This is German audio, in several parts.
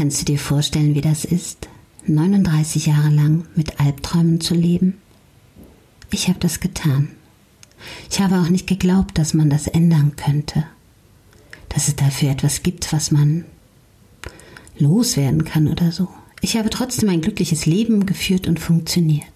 Kannst du dir vorstellen, wie das ist, 39 Jahre lang mit Albträumen zu leben? Ich habe das getan. Ich habe auch nicht geglaubt, dass man das ändern könnte. Dass es dafür etwas gibt, was man loswerden kann oder so. Ich habe trotzdem ein glückliches Leben geführt und funktioniert.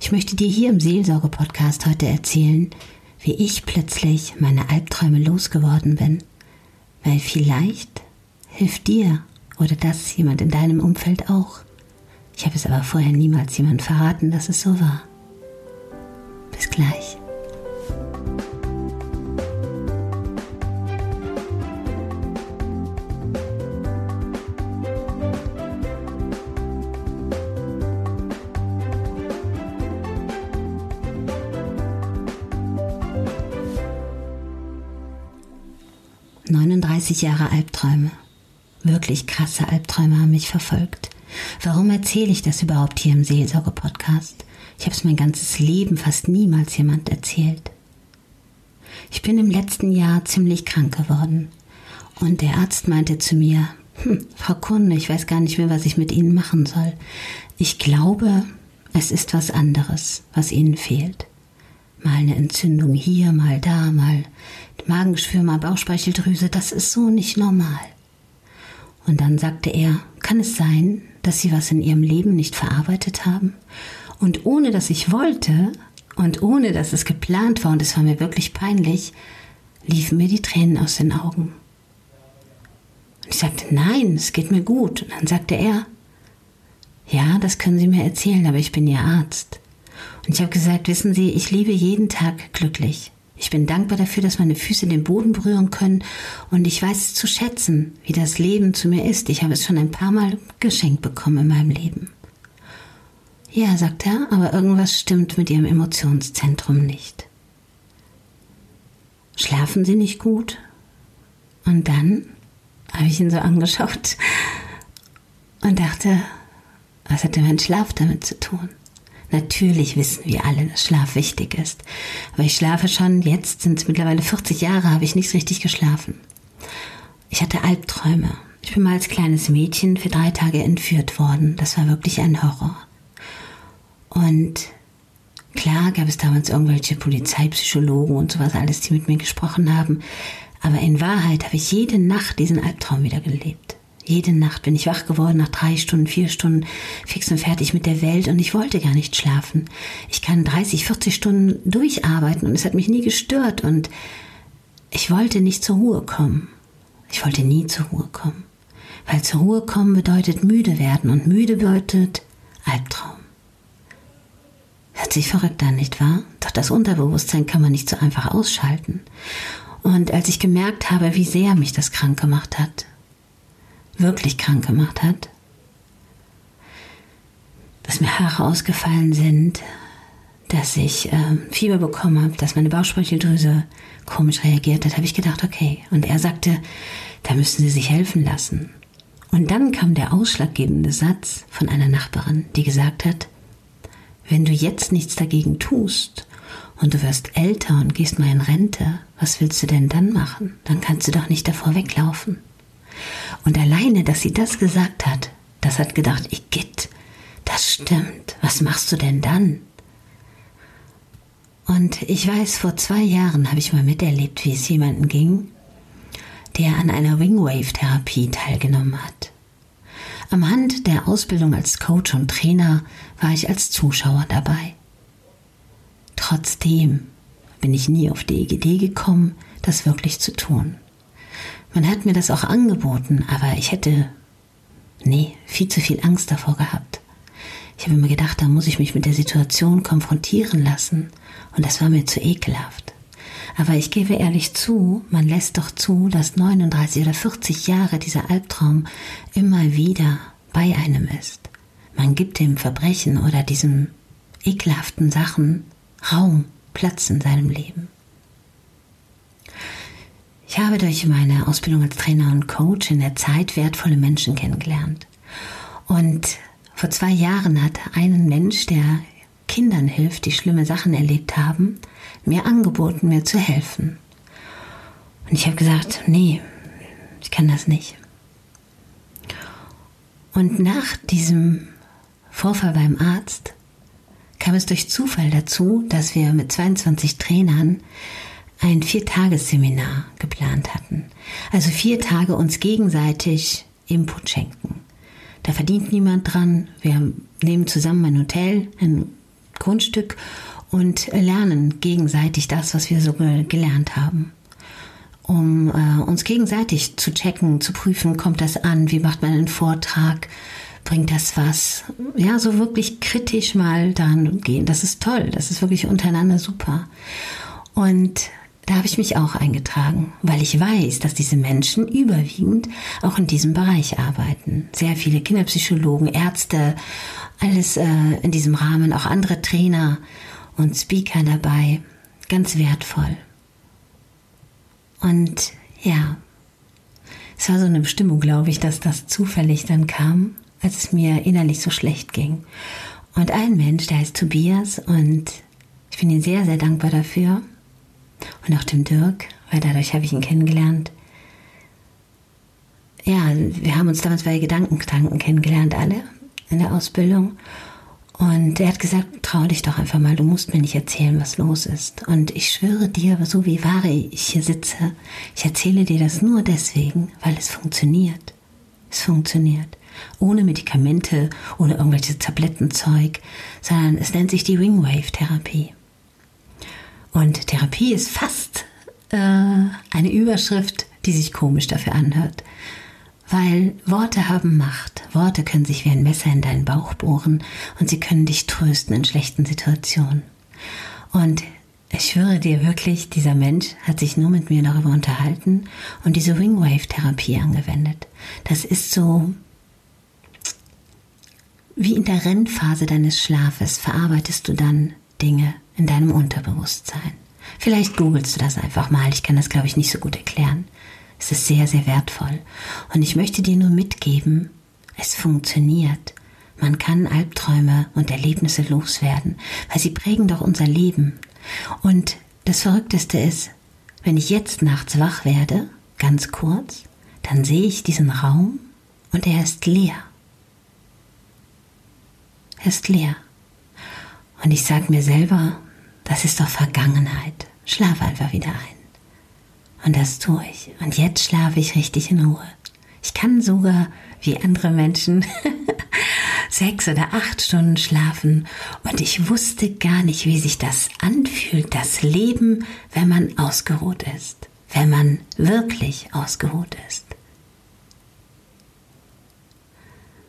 Ich möchte dir hier im Seelsorge-Podcast heute erzählen, wie ich plötzlich meine Albträume losgeworden bin. Weil vielleicht hilft dir oder das jemand in deinem Umfeld auch. Ich habe es aber vorher niemals jemand verraten, dass es so war. Bis gleich. 39 Jahre Albträume. Wirklich krasse Albträume haben mich verfolgt. Warum erzähle ich das überhaupt hier im Seelsorge-Podcast? Ich habe es mein ganzes Leben fast niemals jemand erzählt. Ich bin im letzten Jahr ziemlich krank geworden. Und der Arzt meinte zu mir, hm, Frau Kunde, ich weiß gar nicht mehr, was ich mit Ihnen machen soll. Ich glaube, es ist was anderes, was Ihnen fehlt. Mal eine Entzündung hier, mal da, mal Magengeschwür, mal Bauchspeicheldrüse, das ist so nicht normal. Und dann sagte er, kann es sein, dass Sie was in Ihrem Leben nicht verarbeitet haben? Und ohne dass ich wollte und ohne dass es geplant war, und es war mir wirklich peinlich, liefen mir die Tränen aus den Augen. Und ich sagte, nein, es geht mir gut. Und dann sagte er, ja, das können Sie mir erzählen, aber ich bin Ihr Arzt. Und ich habe gesagt, wissen Sie, ich liebe jeden Tag glücklich. Ich bin dankbar dafür, dass meine Füße den Boden berühren können und ich weiß zu schätzen, wie das Leben zu mir ist. Ich habe es schon ein paar Mal geschenkt bekommen in meinem Leben. Ja, sagt er, aber irgendwas stimmt mit Ihrem Emotionszentrum nicht. Schlafen Sie nicht gut? Und dann habe ich ihn so angeschaut und dachte, was hat denn mein Schlaf damit zu tun? Natürlich wissen wir alle, dass Schlaf wichtig ist. Aber ich schlafe schon, jetzt sind es mittlerweile 40 Jahre, habe ich nicht richtig geschlafen. Ich hatte Albträume. Ich bin mal als kleines Mädchen für drei Tage entführt worden. Das war wirklich ein Horror. Und klar gab es damals irgendwelche Polizeipsychologen und sowas alles, die mit mir gesprochen haben. Aber in Wahrheit habe ich jede Nacht diesen Albtraum wieder gelebt. Jede Nacht bin ich wach geworden nach drei Stunden, vier Stunden, fix und fertig mit der Welt und ich wollte gar nicht schlafen. Ich kann 30, 40 Stunden durcharbeiten und es hat mich nie gestört und ich wollte nicht zur Ruhe kommen. Ich wollte nie zur Ruhe kommen. Weil zur Ruhe kommen bedeutet müde werden und müde bedeutet Albtraum. Hört sich verrückt an, nicht wahr? Doch das Unterbewusstsein kann man nicht so einfach ausschalten. Und als ich gemerkt habe, wie sehr mich das krank gemacht hat, wirklich krank gemacht hat. Dass mir Haare ausgefallen sind, dass ich äh, Fieber bekommen habe, dass meine Bauchspeicheldrüse komisch reagiert hat, habe ich gedacht, okay. Und er sagte, da müssen Sie sich helfen lassen. Und dann kam der ausschlaggebende Satz von einer Nachbarin, die gesagt hat, wenn du jetzt nichts dagegen tust und du wirst älter und gehst mal in Rente, was willst du denn dann machen? Dann kannst du doch nicht davor weglaufen. Und alleine, dass sie das gesagt hat, das hat gedacht, Igitt, das stimmt. Was machst du denn dann? Und ich weiß, vor zwei Jahren habe ich mal miterlebt, wie es jemanden ging, der an einer Wingwave-Therapie teilgenommen hat. Am Hand der Ausbildung als Coach und Trainer war ich als Zuschauer dabei. Trotzdem bin ich nie auf die Idee gekommen, das wirklich zu tun. Man hat mir das auch angeboten, aber ich hätte, nee, viel zu viel Angst davor gehabt. Ich habe mir gedacht, da muss ich mich mit der Situation konfrontieren lassen und das war mir zu ekelhaft. Aber ich gebe ehrlich zu, man lässt doch zu, dass 39 oder 40 Jahre dieser Albtraum immer wieder bei einem ist. Man gibt dem Verbrechen oder diesen ekelhaften Sachen Raum, Platz in seinem Leben. Ich habe durch meine Ausbildung als Trainer und Coach in der Zeit wertvolle Menschen kennengelernt. Und vor zwei Jahren hat ein Mensch, der Kindern hilft, die schlimme Sachen erlebt haben, mir angeboten, mir zu helfen. Und ich habe gesagt, nee, ich kann das nicht. Und nach diesem Vorfall beim Arzt kam es durch Zufall dazu, dass wir mit 22 Trainern ein Viertagesseminar geplant hatten. Also vier Tage uns gegenseitig Input schenken. Da verdient niemand dran. Wir nehmen zusammen ein Hotel, ein Grundstück und lernen gegenseitig das, was wir so gelernt haben. Um äh, uns gegenseitig zu checken, zu prüfen, kommt das an, wie macht man einen Vortrag, bringt das was? Ja, so wirklich kritisch mal daran gehen. Das ist toll, das ist wirklich untereinander super. Und da habe ich mich auch eingetragen, weil ich weiß, dass diese Menschen überwiegend auch in diesem Bereich arbeiten. Sehr viele Kinderpsychologen, Ärzte, alles äh, in diesem Rahmen, auch andere Trainer und Speaker dabei. Ganz wertvoll. Und ja, es war so eine Bestimmung, glaube ich, dass das zufällig dann kam, als es mir innerlich so schlecht ging. Und ein Mensch, der heißt Tobias und ich bin ihm sehr, sehr dankbar dafür und auch dem Dirk, weil dadurch habe ich ihn kennengelernt. Ja, wir haben uns damals bei Gedankenkranken kennengelernt, alle in der Ausbildung. Und er hat gesagt, trau dich doch einfach mal, du musst mir nicht erzählen, was los ist. Und ich schwöre dir, so wie wahre ich hier sitze, ich erzähle dir das nur deswegen, weil es funktioniert. Es funktioniert. Ohne Medikamente, ohne irgendwelches Tablettenzeug, sondern es nennt sich die Wingwave-Therapie. Und Therapie ist fast äh, eine Überschrift, die sich komisch dafür anhört. Weil Worte haben Macht. Worte können sich wie ein Messer in deinen Bauch bohren und sie können dich trösten in schlechten Situationen. Und ich schwöre dir wirklich, dieser Mensch hat sich nur mit mir darüber unterhalten und diese Wingwave-Therapie angewendet. Das ist so wie in der Rennphase deines Schlafes verarbeitest du dann Dinge in deinem Unterbewusstsein. Vielleicht googelst du das einfach mal. Ich kann das, glaube ich, nicht so gut erklären. Es ist sehr, sehr wertvoll. Und ich möchte dir nur mitgeben, es funktioniert. Man kann Albträume und Erlebnisse loswerden, weil sie prägen doch unser Leben. Und das Verrückteste ist, wenn ich jetzt nachts wach werde, ganz kurz, dann sehe ich diesen Raum und er ist leer. Er ist leer. Und ich sage mir selber, das ist doch Vergangenheit. Schlaf einfach wieder ein. Und das tue ich. Und jetzt schlafe ich richtig in Ruhe. Ich kann sogar, wie andere Menschen, sechs oder acht Stunden schlafen. Und ich wusste gar nicht, wie sich das anfühlt, das Leben, wenn man ausgeruht ist. Wenn man wirklich ausgeruht ist.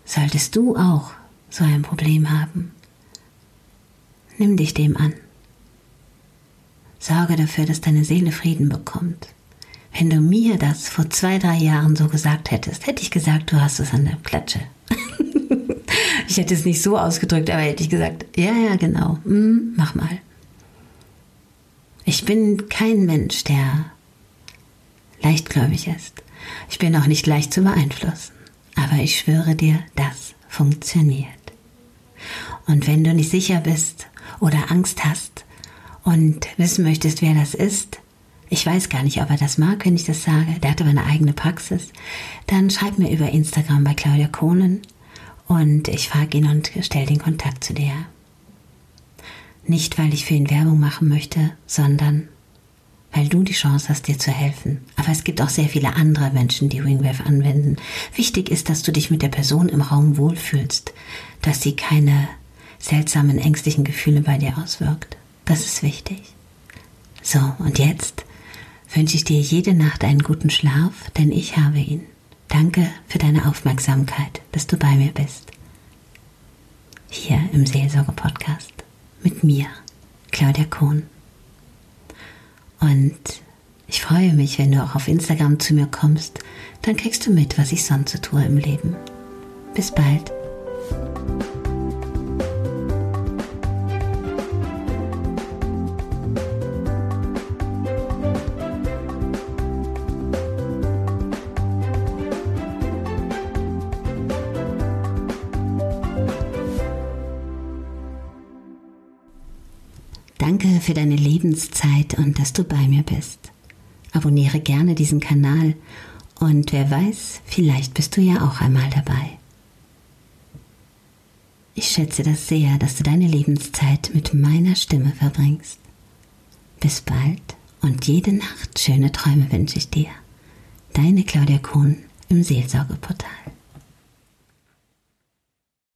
Solltest du auch so ein Problem haben, nimm dich dem an. Sorge dafür, dass deine Seele Frieden bekommt. Wenn du mir das vor zwei, drei Jahren so gesagt hättest, hätte ich gesagt, du hast es an der Klatsche. ich hätte es nicht so ausgedrückt, aber hätte ich gesagt, ja, ja, genau, hm, mach mal. Ich bin kein Mensch, der leichtgläubig ist. Ich bin auch nicht leicht zu beeinflussen. Aber ich schwöre dir, das funktioniert. Und wenn du nicht sicher bist oder Angst hast, und wissen möchtest, wer das ist, ich weiß gar nicht, ob er das mag, wenn ich das sage, der hat aber eine eigene Praxis, dann schreib mir über Instagram bei Claudia Kohnen und ich frage ihn und stelle den Kontakt zu dir. Nicht, weil ich für ihn Werbung machen möchte, sondern weil du die Chance hast, dir zu helfen. Aber es gibt auch sehr viele andere Menschen, die Wingwave anwenden. Wichtig ist, dass du dich mit der Person im Raum wohlfühlst, dass sie keine seltsamen, ängstlichen Gefühle bei dir auswirkt. Das ist wichtig. So, und jetzt wünsche ich dir jede Nacht einen guten Schlaf, denn ich habe ihn. Danke für deine Aufmerksamkeit, dass du bei mir bist. Hier im Seelsorge-Podcast mit mir, Claudia Kohn. Und ich freue mich, wenn du auch auf Instagram zu mir kommst, dann kriegst du mit, was ich sonst so tue im Leben. Bis bald. Für deine Lebenszeit und dass du bei mir bist. Abonniere gerne diesen Kanal und wer weiß, vielleicht bist du ja auch einmal dabei. Ich schätze das sehr, dass du deine Lebenszeit mit meiner Stimme verbringst. Bis bald und jede Nacht schöne Träume wünsche ich dir. Deine Claudia Kuhn im Seelsorgeportal.